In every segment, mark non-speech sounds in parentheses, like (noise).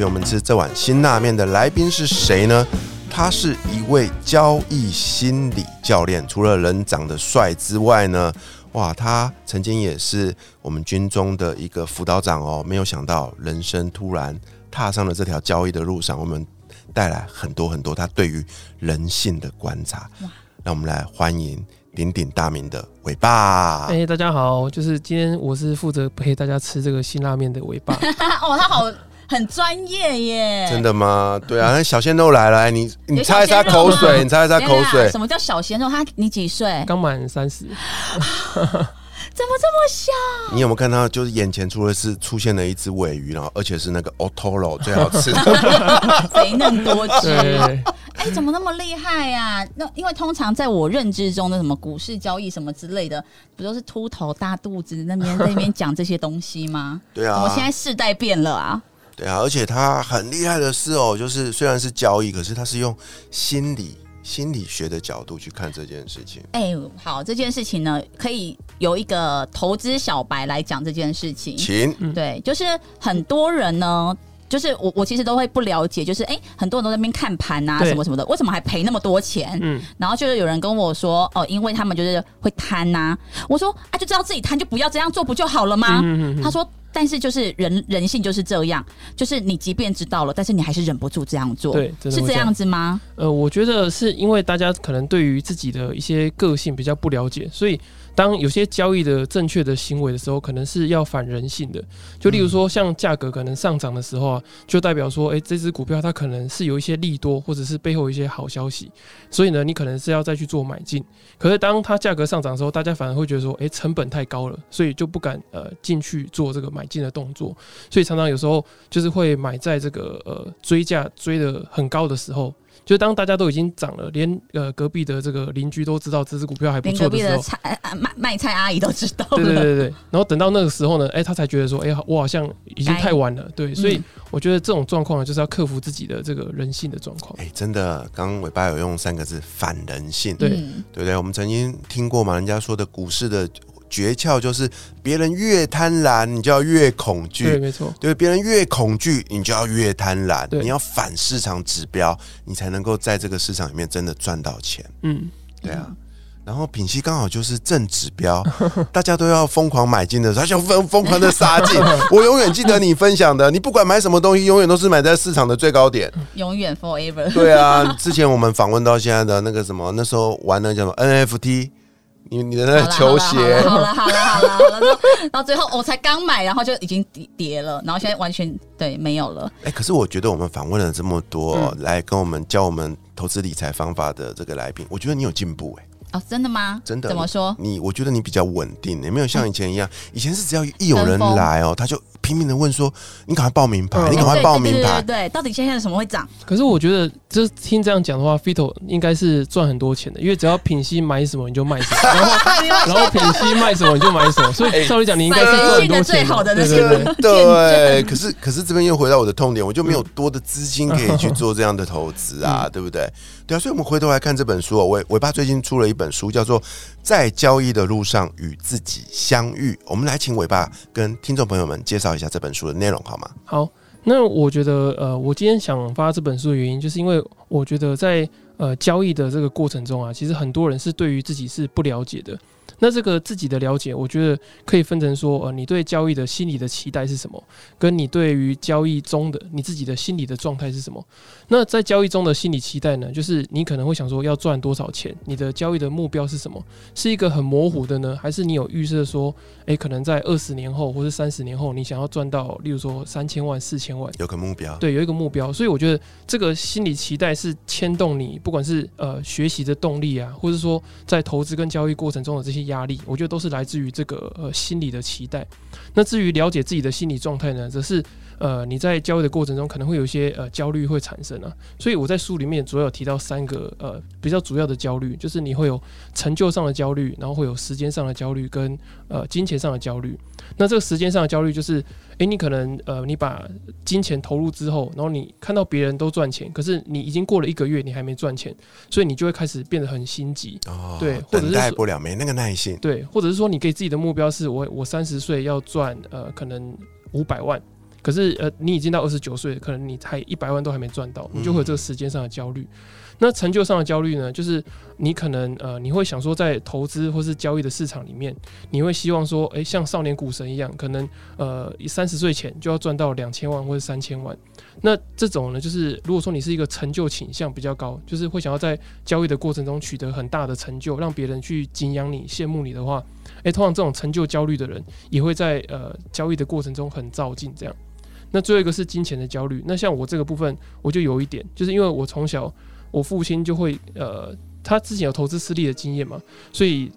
陪我们吃这碗辛辣面的来宾是谁呢？他是一位交易心理教练，除了人长得帅之外呢，哇，他曾经也是我们军中的一个辅导长哦。没有想到人生突然踏上了这条交易的路上，我们带来很多很多他对于人性的观察。让我们来欢迎鼎鼎大名的尾巴。哎、大家好，就是今天我是负责陪大家吃这个辛拉面的尾巴。(laughs) 哦，他好很专业耶，真的吗？对啊，那小鲜肉来了，哎你你擦一擦口水，你擦一擦口水什。么叫小鲜肉？他你几岁？刚满三十，(laughs) 怎么这么小？你有没有看到，就是眼前除了是出现了一只尾鱼，然后而且是那个 Otoro (laughs) 最好吃的，肥嫩多汁。对，哎、怎么那么厉害呀、那因为通常在我认知中的什么股市交易什么之类的，不都是秃头大肚子那边在那边讲这些东西吗？(laughs) 对啊我现在世代变了啊！对啊，而且他很厉害的是哦，就是虽然是交易，可是他是用心理心理学的角度去看这件事情。哎、好，这件事情呢，可以由一个投资小白来讲这件事情。请对，就是很多人呢。就是我，我其实都会不了解，就是哎、很多人都在那边看盘啊，什么什么的，为什么还赔那么多钱？嗯，然后就是有人跟我说，哦，因为他们就是会贪呐、我说啊，就知道自己贪，就不要这样做不就好了吗？嗯嗯嗯他说，但是就是人人性就是这样，就是你即便知道了，但是你还是忍不住这样做，对是这样子吗？呃，我觉得是因为大家可能对于自己的一些个性比较不了解，所以当有些交易的正确的行为的时候，可能是要反人性的。就例如说，像价格可能上涨的时候啊，就代表说，哎、这只股票它可能是有一些利多，或者是背后有一些好消息，所以呢，你可能是要再去做买进。可是当它价格上涨的时候，大家反而会觉得说，哎、成本太高了，所以就不敢呃进去做这个买进的动作。所以常常有时候就是会买在这个呃追价追的很高的时候，就当大家都已经涨了，连呃隔壁的这个邻居都知道这只股票还不连隔壁的错的时候。菜啊卖卖菜阿姨都知道，对对对对，(laughs) 然后等到那个时候呢，哎、他才觉得说，哎、我好像已经太晚了，对，所以嗯我觉得这种状况呢，就是要克服自己的这个人性的状况。哎，真的，刚刚尾巴有用三个字反人性，对嗯对不对？我们曾经听过嘛，人家说的股市的诀窍就是，别人越贪婪，你就要越恐惧。对，没错，对，别人越恐惧，你就要越贪婪。对你要反市场指标，你才能够在这个市场里面真的赚到钱。嗯，对啊。然后品熙刚好就是正指标，(laughs) 大家都要疯狂买进的时候，他就疯疯狂的杀进。(laughs) 我永远记得你分享的，你不管买什么东西，永远都是买在市场的最高点。永远 forever。对啊，之前我们访问到现在的那个什么，那时候玩的叫什么 NFT，你你的那个球鞋，好了好了好了好了好了，到到最后我才刚买，然后就已经跌跌了，然后现在完全对没有了。哎、可是我觉得我们访问了这么多、嗯来跟我们教我们投资理财方法的这个来宾，我觉得你有进步哎、哦，真的吗？真的怎么说？你我觉得你比较稳定，也没有像以前一样，以前是只要一有人来哦，他就拼命的问说：“你赶快报名牌，嗯你赶快对对报名牌。对对对，到底现在什么会涨？可是我觉得，就是听这样讲的话，Fito 应该是赚很多钱的，因为只要品析买什么你就卖什么，(laughs) 然后 (laughs) 然后品析卖什么你就买什么，所以照理讲你应该是赚很多买人性的最钱好的那对些对对。对，可是可是这边又回到我的痛点，我就没有多的资金可以去做这样的投资啊，对不对？对啊，所以我们回头来看这本书哦，尾尾巴最近出了一本书，叫做《在交易的路上与自己相遇》。我们来请尾巴跟听众朋友们介绍一下这本书的内容好吗？好，那我觉得呃，我今天想发这本书的原因，就是因为我觉得在呃交易的这个过程中啊，其实很多人是对于自己是不了解的。那这个自己的了解，我觉得可以分成说，呃，你对交易的心理的期待是什么，跟你对于交易中的你自己的心理的状态是什么。那在交易中的心理期待呢，就是你可能会想说要赚多少钱，你的交易的目标是什么？是一个很模糊的呢，还是你有预设说，诶，可能在二十年后或是三十年后，你想要赚到，例如说三千万、四千万，有个目标，对，有一个目标。所以我觉得这个心理期待是牵动你，不管是呃学习的动力啊，或者说在投资跟交易过程中的这些压力，我觉得都是来自于这个呃心理的期待。那至于了解自己的心理状态呢，则是呃你在交易的过程中可能会有一些呃焦虑会产生啊。所以我在书里面主要有提到三个呃比较主要的焦虑，就是你会有成就上的焦虑，然后会有时间上的焦虑跟呃金钱上的焦虑。那这个时间上的焦虑就是，诶，你可能呃你把金钱投入之后，然后你看到别人都赚钱，可是你已经过了一个月，你还没赚钱，所以你就会开始变得很心急。哦，对或者是等待不了，没那个耐心。对，或者是说你给自己的目标是我我三十岁要赚呃可能五百万，可是呃你已经到二十九岁，可能你才一百万都还没赚到，你就会有这个时间上的焦虑。那成就上的焦虑呢，就是你可能呃你会想说在投资或是交易的市场里面，你会希望说，诶，像少年股神一样，可能呃三十岁前就要赚到两千万或者三千万。那这种呢，就是如果说你是一个成就倾向比较高，就是会想要在交易的过程中取得很大的成就，让别人去敬仰你、羡慕你的话，诶，通常这种成就焦虑的人也会在呃交易的过程中很照进这样。那最后一个是金钱的焦虑。那像我这个部分，我就有一点，就是因为我从小我父亲就会呃，他之前有投资失利的经验嘛，所以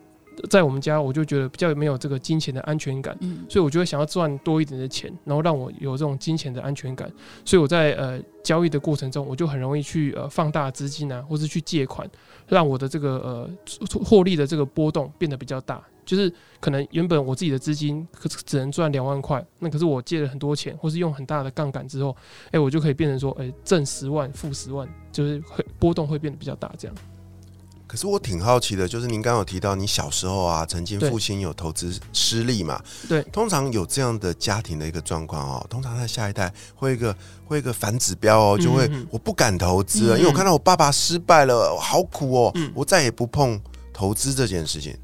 在我们家我就觉得比较没有这个金钱的安全感。嗯所以我就会想要赚多一点的钱，然后让我有这种金钱的安全感。所以我在呃交易的过程中，我就很容易去呃放大资金啊，或是去借款，让我的这个呃获利的这个波动变得比较大。就是可能原本我自己的资金可是只能赚两万块，那可是我借了很多钱，或是用很大的杠杆之后，哎、我就可以变成说，哎、挣十万、负十万，就是会波动会变得比较大，这样。可是我挺好奇的，就是您刚刚有提到你小时候啊，曾经父亲有投资失利嘛？对通常有这样的家庭的一个状况哦，通常在下一代会有一个会有一个反指标哦，就会我不敢投资了，嗯因为我看到我爸爸失败了，好苦哦，嗯我再也不碰投资这件事情。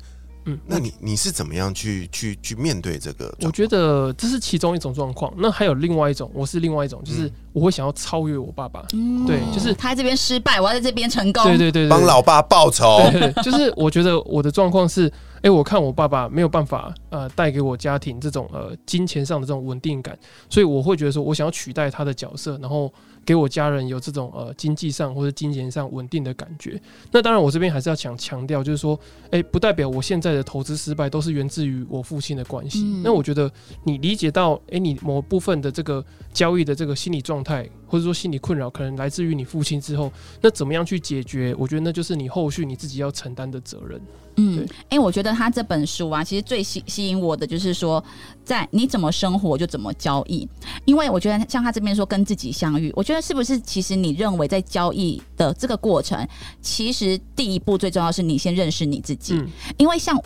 嗯，那你你是怎么样去去去面对这个？我觉得这是其中一种状况。那还有另外一种，我是另外一种，就是嗯我会想要超越我爸爸。嗯对就是他在这边失败，我要在这边成功。对对对对，帮老爸报仇。对就是我觉得我的状况是，哎、我看我爸爸没有办法呃带给我家庭这种呃金钱上的这种稳定感，所以我会觉得说我想要取代他的角色，然后给我家人有这种呃经济上或者金钱上稳定的感觉。那当然，我这边还是要强强调，就是说，哎、不代表我现在的投资失败都是源自于我父亲的关系。嗯那我觉得你理解到，哎、你某部分的这个交易的这个心理状态，或者说心理困扰，可能来自于你父亲之后，那怎么样去解决？我觉得那就是你后续你自己要承担的责任。嗯对，哎、我觉得他这本书啊，其实最吸吸引我的就是说，在你怎么生活就怎么交易。因为我觉得像他这边说跟自己相遇，我觉得是不是其实你认为在交易的这个过程，其实第一步最重要是你先认识你自己，嗯，因为像。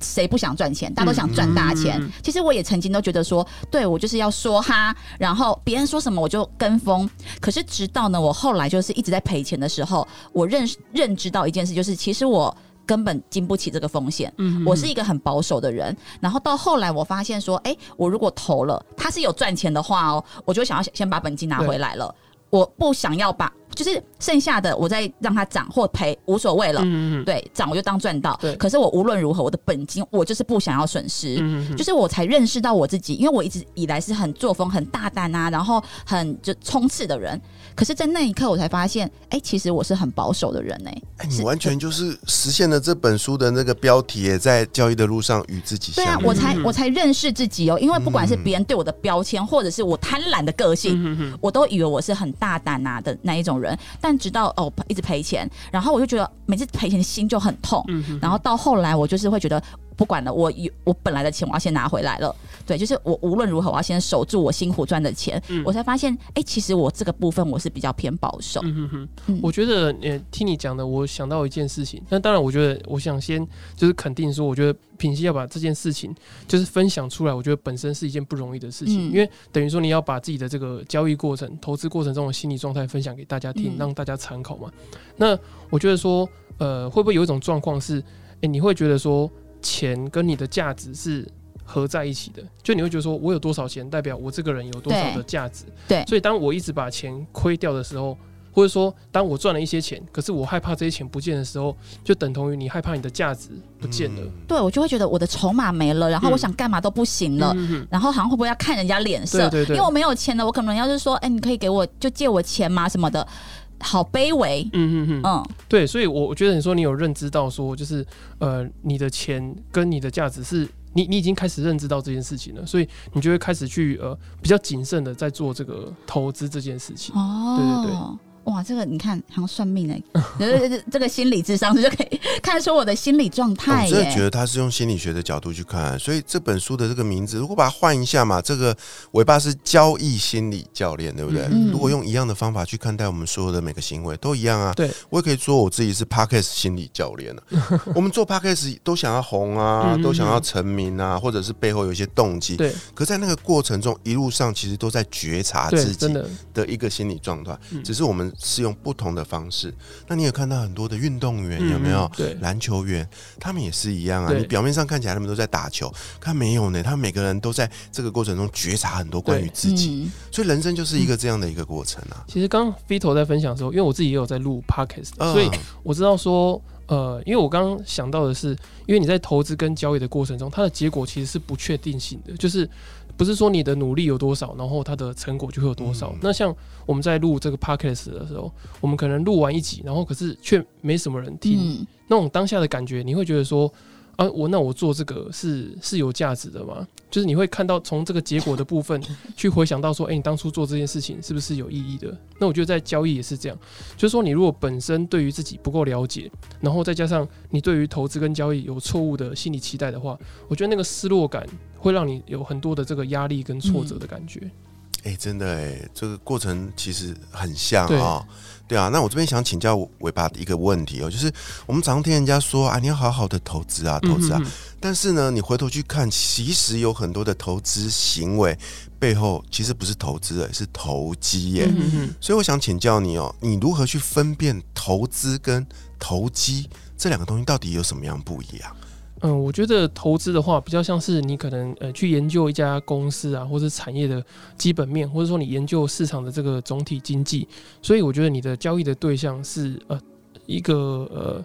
谁不想赚钱？大家都想赚大钱。嗯嗯嗯其实我也曾经都觉得说，对我就是要说哈，然后别人说什么我就跟风。可是直到呢，我后来就是一直在赔钱的时候，我认认知到一件事，就是其实我根本经不起这个风险。嗯我是一个很保守的人，然后到后来我发现说，哎、我如果投了，它是有赚钱的话哦，我就想要先把本金拿回来了。我不想要把，就是剩下的我再让它涨或赔无所谓了。嗯嗯嗯对，涨我就当赚到对。可是我无论如何，我的本金我就是不想要损失。嗯嗯就是我才认识到我自己，因为我一直以来是很作风很大胆啊，然后很就冲刺的人。可是，在那一刻，我才发现，哎、其实我是很保守的人哎、哎，你完全就是实现了这本书的那个标题，也在交易的路上与自己对啊。我才嗯我才认识自己哦，因为不管是别人对我的标签，或者是我贪婪的个性，我都以为我是很大胆啊的那一种人，但直到哦一直赔钱，然后我就觉得每次赔钱心就很痛，然后到后来我就是会觉得不管了，我有我本来的钱我要先拿回来了，对，就是我无论如何我要先守住我辛苦赚的钱，嗯我才发现哎、其实我这个部分我是比较偏保守，嗯哼哼嗯，我觉得呃，听你讲的，我想到一件事情。那当然，我觉得我想先就是肯定说，我觉得品熙要把这件事情就是分享出来，我觉得本身是一件不容易的事情，嗯因为等于说你要把自己的这个交易过程、投资过程中的心理状态分享给大家听，嗯让大家参考嘛。那我觉得说，呃，会不会有一种状况是，诶，你会觉得说。钱跟你的价值是合在一起的，就你会觉得说我有多少钱，代表我这个人有多少的价值。对所以当我一直把钱亏掉的时候，或者说当我赚了一些钱，可是我害怕这些钱不见的时候，就等同于你害怕你的价值不见了。嗯对我就会觉得我的筹码没了，然后嗯我想干嘛都不行了。嗯然后好像会不会要看人家脸色？对对对因为我没有钱了，我可能要是说，哎、你可以给我就借我钱吗？什么的，好卑微。嗯嗯嗯，嗯，对，所以我我觉得你说你有认知到说，就是呃，你的钱跟你的价值是你你已经开始认知到这件事情了，所以你就会开始去呃比较谨慎的在做这个投资这件事情。哦，对对哇，这个你看，好像算命哎、这个心理智商就可以看出我的心理状态我态真的觉。得他是用心理学的角度去看，所以这本书的这个名字，如果把它换一下嘛，这个尾巴是交易心理教练，对不对？嗯如果用一样的方法去看待我们所有的每个行为，都一样啊。对，我也可以说我自己是 Podcast 心理教练啊。(laughs) 我们做 Podcast 都想要红啊，嗯都想要成名啊，或者是背后有一些动机。对可在那个过程中，一路上其实都在觉察，自己的，一个心理状态，嗯只是我们是用不同的方式。那你也看到很多的运动员嗯有没有嗯？对篮球员，他们也是一样啊。你表面上看起来他们都在打球，看没有呢？他们每个人都在这个过程中觉察很多关于自己，嗯，所以人生就是一个这样的一个过程啊。其实刚刚 Vito 在分享的时候，因为我自己也有在录 podcast，、嗯所以我知道说，呃，因为我刚刚想到的是，因为你在投资跟交易的过程中，它的结果其实是不确定性的，就是不是说你的努力有多少，然后它的成果就会有多少。嗯那像我们在录这个 podcast 的时候，我们可能录完一集，然后可是却没什么人听，嗯，那种当下的感觉，你会觉得说，啊，我那我做这个是是有价值的吗？就是你会看到从这个结果的部分 (laughs) 去回想到说，哎、你当初做这件事情是不是有意义的？那我觉得在交易也是这样，就是说你如果本身对于自己不够了解，然后再加上你对于投资跟交易有错误的心理期待的话，我觉得那个失落感会让你有很多的这个压力跟挫折的感觉。哎、真的哎、这个过程其实很像对啊、对啊。那我这边想请教尾巴的一个问题哦，就是我们常听人家说啊，你要好好的投资啊，投资啊，嗯哼但是呢，你回头去看，其实有很多的投资行为背后其实不是投资，是投机耶。所以我想请教你哦，你如何去分辨投资跟投机这两个东西到底有什么样不一样？嗯，我觉得投资的话，比较像是你可能呃去研究一家公司啊，或者产业的基本面，或者说你研究市场的这个总体经济。所以我觉得你的交易的对象是呃一个呃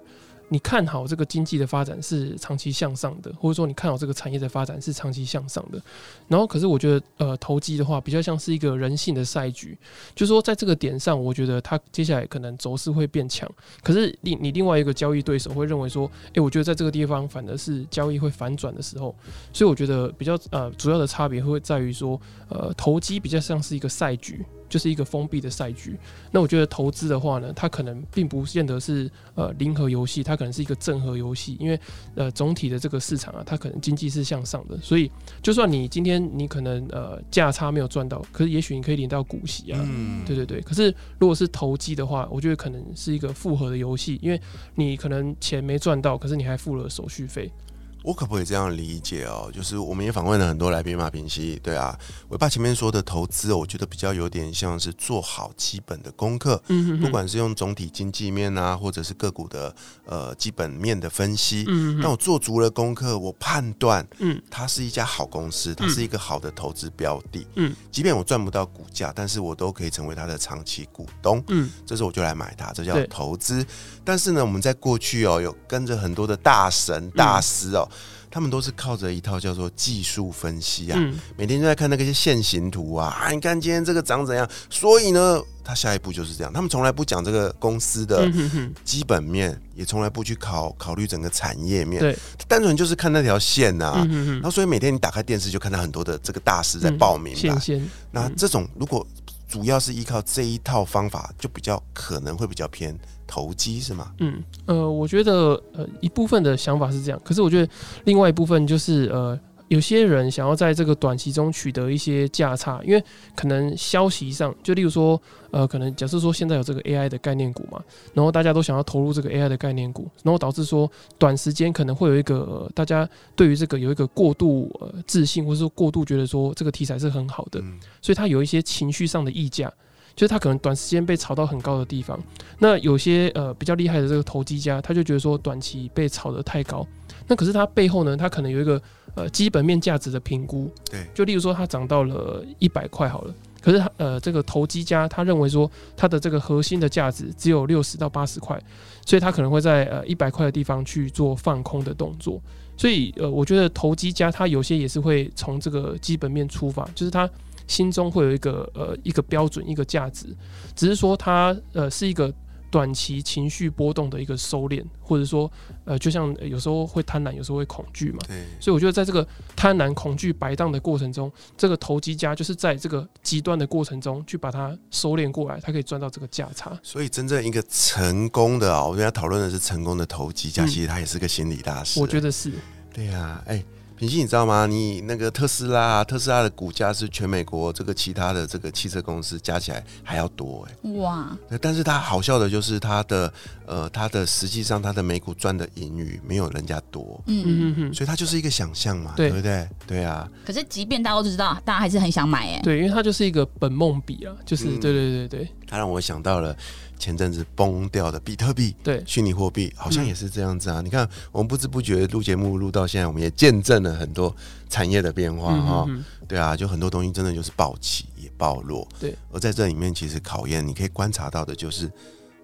你看好这个经济的发展是长期向上的，或者说你看好这个产业的发展是长期向上的。然后，可是我觉得呃投机的话，比较像是一个人性的赛局，就是说在这个点上，我觉得它接下来可能走势会变强。可是你你另外一个交易对手会认为说，诶，我觉得在这个地方反而是交易会反转的时候，所以我觉得比较呃主要的差别会在于说，呃，投机比较像是一个赛局，就是一个封闭的赛局。那我觉得投资的话呢，它可能并不见得是呃零和游戏，它可能是一个正和游戏，因为呃总体的这个市场啊，它可能经济是向上的，所以就算你今天你可能呃价差没有赚到，可是也许你可以领到股息啊，嗯，对对对，可是如果是投机的话，我觉得可能是一个复合的游戏，因为你可能钱没赚到，可是你还付了手续费。我可不可以这样理解哦？就是我们也访问了很多来宾嘛，平息对啊。尾巴前面说的投资，我觉得比较有点像是做好基本的功课，嗯哼哼不管是用总体经济面啊，或者是个股的呃基本面的分析。那我做足了功课，我判断嗯它是一家好公司，它是一个好的投资标的。嗯，即便我赚不到股价，但是我都可以成为它的长期股东。嗯这时候我就来买它，这叫投资。但是呢，我们在过去哦，有跟着很多的大神大师哦，他们都是靠着一套叫做技术分析啊，嗯每天就在看那个些线形图啊，啊，你看今天这个涨怎样，所以呢，他下一步就是这样。他们从来不讲这个公司的嗯哼哼，基本面，也从来不去考考虑整个产业面，对，单纯就是看那条线呐、啊。嗯哼哼，然后，所以每天你打开电视就看到很多的这个大师在嗯报名吧。线线，嗯那这种如果主要是依靠这一套方法，就比较可能会比较偏投机，是吗？嗯呃，我觉得呃一部分的想法是这样，可是我觉得另外一部分就是呃。有些人想要在这个短期中取得一些价差，因为可能消息上，就例如说，呃，可能假设说现在有这个 AI 的概念股嘛，然后大家都想要投入这个 AI 的概念股，然后导致说短时间可能会有一个、呃大家对于这个有一个过度呃自信，或者说过度觉得说这个题材是很好的，嗯所以它有一些情绪上的溢价，就是他可能短时间被炒到很高的地方。那有些呃比较厉害的这个投机家，他就觉得说短期被炒得太高，那可是他背后呢，他可能有一个呃基本面价值的评估，对，就例如说它涨到了一百块好了，可是它呃这个投机家他认为说它的这个核心的价值只有六十到八十块，所以他可能会在呃一百块的地方去做放空的动作。所以呃，我觉得投机家他有些也是会从这个基本面出发，就是他心中会有一个呃一个标准一个价值，只是说它呃是一个短期情绪波动的一个收敛，或者说呃就像呃有时候会贪婪，有时候会恐惧嘛。对，所以我觉得在这个贪婪、恐惧摆荡的过程中，这个投机家就是在这个极端的过程中去把它收敛过来，他可以赚到这个价差。所以真正一个成功的啊，我们要讨论的是成功的投机家，嗯其实他也是个心理大师。我觉得是，对呀、哎、品熙，你知道吗？你那个特斯拉，特斯拉的股价是全美国这个其他的这个汽车公司加起来还要多哎、哇，对但是它好笑的就是它的呃，它的实际上它的美股赚的盈余没有人家多，嗯，嗯嗯嗯，所以它就是一个想象嘛，对对不对？对啊，可是即便大家都知道，大家还是很想买哎。对，因为它就是一个本梦比啊，就是、嗯对对对对它让我想到了前阵子崩掉的比特币。对，虚拟货币好像也是这样子啊！你看，我们不知不觉录节目录到现在，我们也见证了很多产业的变化嗯哈、嗯嗯对啊，就很多东西真的就是暴起也暴落。对，而在这里面，其实考验你可以观察到的就是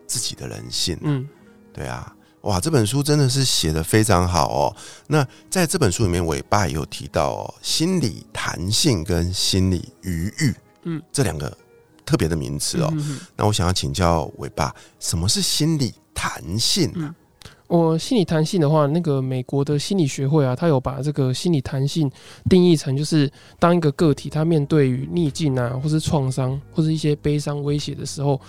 自己的人性。嗯对啊，哇，这本书真的是写的非常好哦。那在这本书里面，尾巴也有提到哦，心理弹性跟心理余裕，嗯，这两个特别的名词哦。那我想要请教尾巴，什么是心理弹性啊？我心理弹性的话，那个美国的心理学会啊，它有把这个心理弹性定义成，就是当一个个体他面对于逆境啊，或是创伤，或是一些悲伤威胁的时候，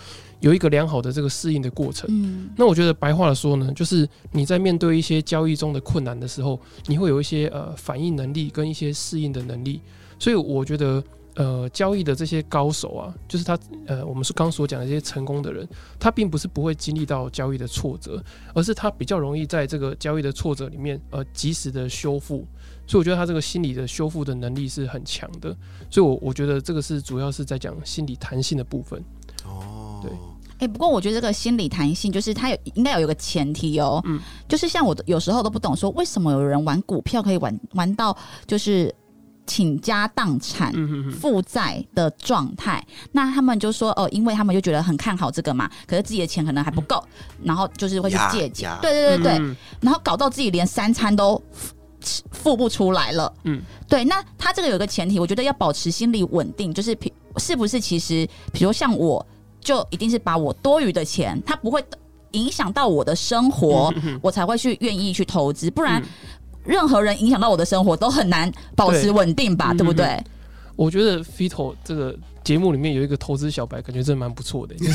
有一个良好的这个适应的过程。嗯那我觉得白话的说呢，就是你在面对一些交易中的困难的时候，你会有一些呃反应能力跟一些适应的能力。所以我觉得呃交易的这些高手啊，就是他呃我们是刚所讲的这些成功的人，他并不是不会经历到交易的挫折，而是他比较容易在这个交易的挫折里面呃及时的修复。所以我觉得他这个心理的修复的能力是很强的。所以我我觉得这个是主要是在讲心理弹性的部分。哦，对哎、不过我觉得这个心理弹性，就是它有应该有一个前提哦，嗯就是像我有时候都不懂，说为什么有人玩股票可以玩玩到就是倾家荡产。负债的状态，那他们就说哦，因为他们就觉得很看好这个嘛，可是自己的钱可能还不够，然后就是会去借钱，对对对对，嗯然后搞到自己连三餐都付付不出来了。嗯，对。那他这个有个前提，我觉得要保持心理稳定，就是比是不是其实，比如像我，就一定是把我多余的钱，他不会影响到我的生活，嗯哼我才会去愿意去投资，不然嗯任何人影响到我的生活都很难保持稳定吧，嗯对不对？我觉得 Fito 这个节目里面有一个投资小白，感觉真的蛮不错的，(laughs) 就是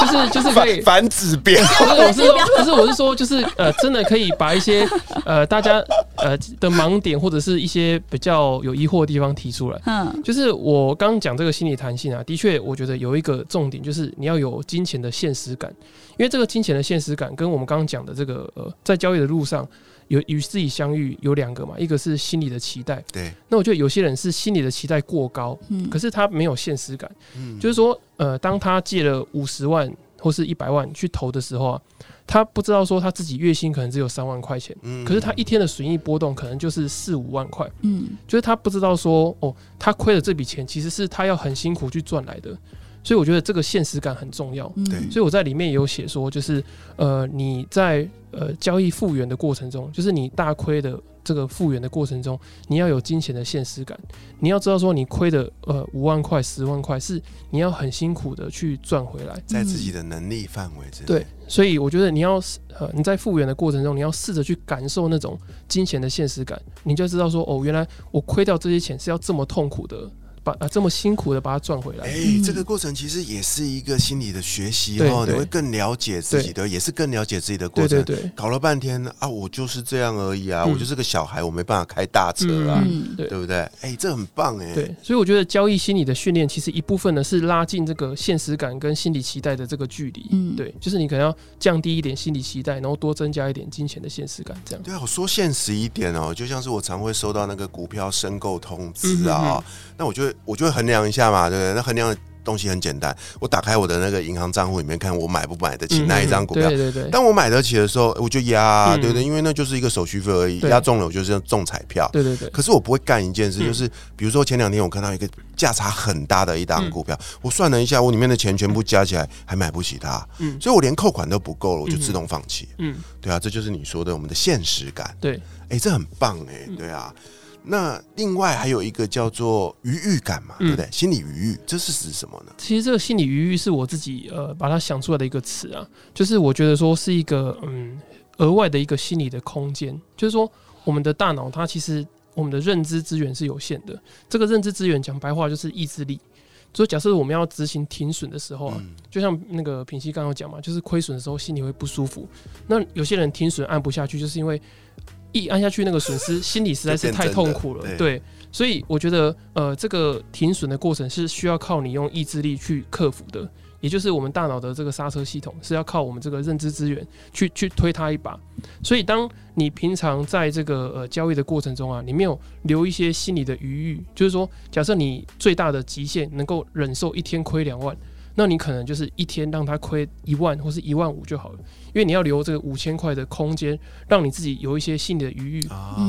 就是就是可以反。反指标，不是，我是说，不是，我是说，就是呃，真的可以把一些呃大家呃的盲点或者是一些比较有疑惑的地方提出来。嗯就是我刚刚讲这个心理弹性啊，的确，我觉得有一个重点，就是你要有金钱的现实感，因为这个金钱的现实感跟我们刚刚讲的这个呃，在交易的路上有与自己相遇有两个嘛，一个是心理的期待，对，那我觉得有些人是心理的期待过高，嗯。可是他没有现实感，嗯。就是说，呃，当他借了五十万或是一百万去投的时候啊，他不知道说他自己月薪可能只有三万块钱，嗯。可是他一天的损益波动可能就是四五万块，嗯。就是他不知道说，哦，他亏了这笔钱其实是他要很辛苦去赚来的，所以我觉得这个现实感很重要。嗯。对。所以我在里面也有写说，就是呃你在呃交易复原的过程中，就是你大亏的这个复原的过程中，你要有金钱的现实感，你要知道说你亏的呃五万块、十万块是你要很辛苦的去赚回来。在自己的能力范围之内，对，所以我觉得你要呃你在复原的过程中，你要试着去感受那种金钱的现实感，你就知道说哦，原来我亏掉这些钱是要这么痛苦的把啊这么辛苦的把它赚回来。哎、嗯这个过程其实也是一个心理的学习对哦，你会更了解自己的，也是更了解自己的过程。对对对，搞了半天啊，我就是这样而已啊，嗯我就是个小孩，我没办法开大车啊，嗯对对不对？哎、这很棒哎、对，所以我觉得交易心理的训练，其实一部分呢是拉近这个现实感跟心理期待的这个距离。嗯对，就是你可能要降低一点心理期待，然后多增加一点金钱的现实感，这样。对啊，我说现实一点哦，就像是我常会收到那个股票申购通知啊、嗯那我就会我就会衡量一下嘛，对不对？那衡量的东西很简单，我打开我的那个银行账户里面看我买不买得起嗯那一张股票。对对对，当我买得起的时候，我就压，嗯对不对？因为那就是一个手续费而已，压中了我就是要中彩票。对对对，可是我不会干一件事，嗯就是比如说前两天我看到一个价差很大的一档嗯股票，我算了一下，我里面的钱全部加起来还买不起它，嗯所以我连扣款都不够了，我就自动放弃。嗯，对啊，这就是你说的我们的现实感。对，哎、这很棒哎、嗯对啊。那另外还有一个叫做愉悦感嘛，嗯对不对？心理愉悦，这是指什么呢？其实这个心理愉悦是我自己呃把它想出来的一个词啊，就是我觉得说是一个嗯额外的一个心理的空间，就是说我们的大脑它其实我们的认知资源是有限的，这个认知资源讲白话就是意志力。所以假设我们要执行停损的时候啊，嗯就像那个品熙刚刚讲嘛，就是亏损的时候心里会不舒服。那有些人停损按不下去，就是因为一按下去那个损失，心里实在是太痛苦了。对，所以我觉得呃，这个停损的过程是需要靠你用意志力去克服的，也就是我们大脑的这个刹车系统是要靠我们这个认知资源去去推它一把。所以当你平常在这个呃交易的过程中啊，你没有留一些心理的余裕，就是说，假设你最大的极限能够忍受一天亏两万。那你可能就是一天让他亏一万或是一万五就好了，因为你要留这个五千块的空间，让你自己有一些心理的余裕。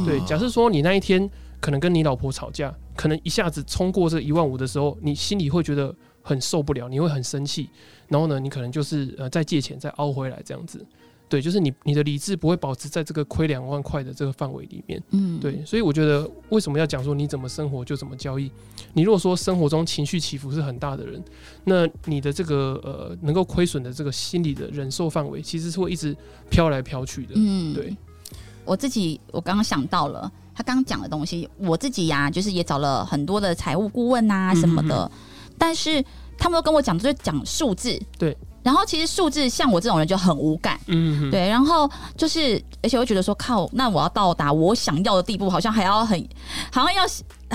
对，假设说你那一天可能跟你老婆吵架，可能一下子冲过这一万五的时候，你心里会觉得很受不了，你会很生气，然后呢，你可能就是呃再借钱再凹回来这样子。对，就是你你的理智不会保持在这个亏两万块的这个范围里面。嗯，对，所以我觉得为什么要讲说你怎么生活就怎么交易？你如果说生活中情绪起伏是很大的人，那你的这个呃能够亏损的这个心理的忍受范围，其实是会一直飘来飘去的。嗯，对，我自己我刚刚想到了他刚刚讲的东西，我自己呀、就是也找了很多的财务顾问啊嗯什么的，但是他们都跟我讲，就是讲数字，对。然后其实数字像我这种人就很无感，嗯，对，然后就是，而且我会觉得说，靠，那我要到达我想要的地步，好像还要很，好像要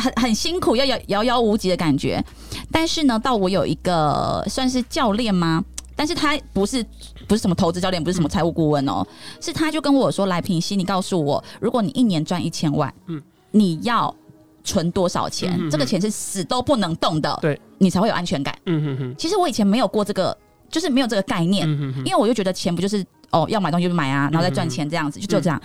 很很辛苦，要遥遥遥无期的感觉。但是呢，到我有一个算是教练吗？但是他不是不是什么投资教练，不是什么财务顾问哦，是他就跟我说，来平息，你告诉我，如果你一年赚一千万，嗯你要存多少钱？嗯哼哼这个钱是死都不能动的，对，你才会有安全感。嗯哼哼，其实我以前没有过这个，就是没有这个概念。嗯哼哼，因为我就觉得钱不就是哦要买东西就买啊，然后再赚钱这样子，就就这样。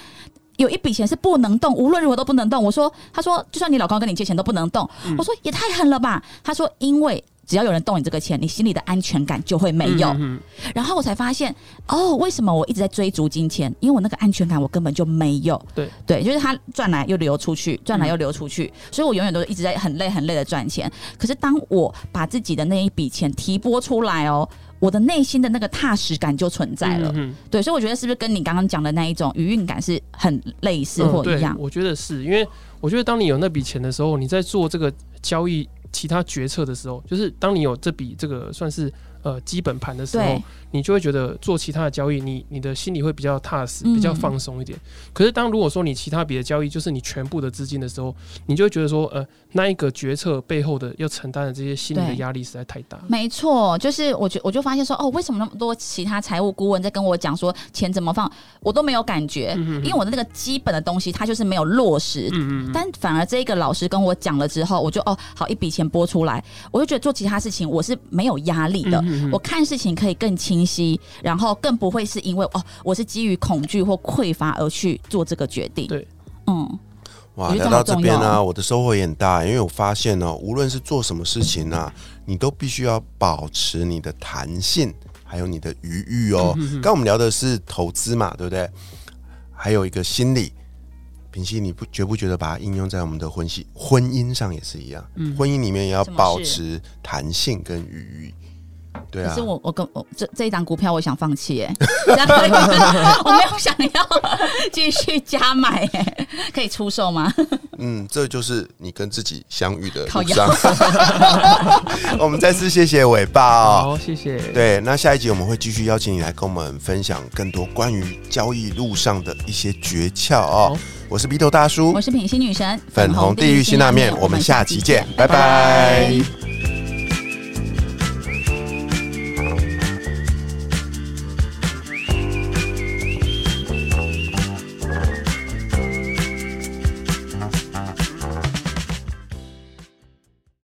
有一笔钱是不能动，无论如何都不能动。我说，他说就算你老公跟你借钱都不能动。嗯我说也太狠了吧。他说因为。只要有人动你这个钱，你心里的安全感就会没有。嗯哼然后我才发现，哦，为什么我一直在追逐金钱？因为我那个安全感我根本就没有。对对，就是他赚来又流出去，赚来又流出去，所以我永远都一直在很累很累的赚钱。可是当我把自己的那一笔钱提拨出来哦，我的内心的那个踏实感就存在了。嗯对，所以我觉得是不是跟你刚刚讲的那一种余韵感是很类似或一样？我觉得是因为我觉得当你有那笔钱的时候，你在做这个交易其他决策的时候，就是当你有这笔这个算是呃基本盘的时候对，你就会觉得做其他的交易，你你的心里会比较踏实，嗯比较放松一点。可是当如果说你其他别的交易就是你全部的资金的时候，你就会觉得说，呃，那一个决策背后的要承担的这些心理的压力实在太大。没错，就是我觉我就发现说，哦，为什么那么多其他财务顾问在跟我讲说钱怎么放，我都没有感觉，嗯因为我的那个基本的东西它就是没有落实。嗯嗯但反而这个老师跟我讲了之后，我就哦，好一笔钱拨出来，我就觉得做其他事情我是没有压力的，嗯我看事情可以更清晰，然后更不会是因为哦，我是基于恐惧或匮乏而去做这个决定。对，嗯，哇，聊到这边呢、我的收获也很大，因为我发现呢、无论是做什么事情呢、你都必须要保持你的弹性，还有你的余裕哦。刚刚我们聊的是投资嘛，对不对？还有一个心理，平息，你不觉不觉得把它应用在我们的婚系婚姻上也是一样？嗯婚姻里面也要保持弹性跟余裕。对啊可是，我我跟我这这一档股票我想放弃耶，这样可以吗我没有想要继续加买耶，可以出售吗？嗯，这就是你跟自己相遇的靠路上。(laughs) 我们再次谢谢伟爸哦。好，谢谢。，对，那下一集我们会继续邀请你来跟我们分享更多关于交易路上的一些诀窍哦。我是鼻头大叔我，是品心女神，粉红地狱辛拉面，我们下期见，拜拜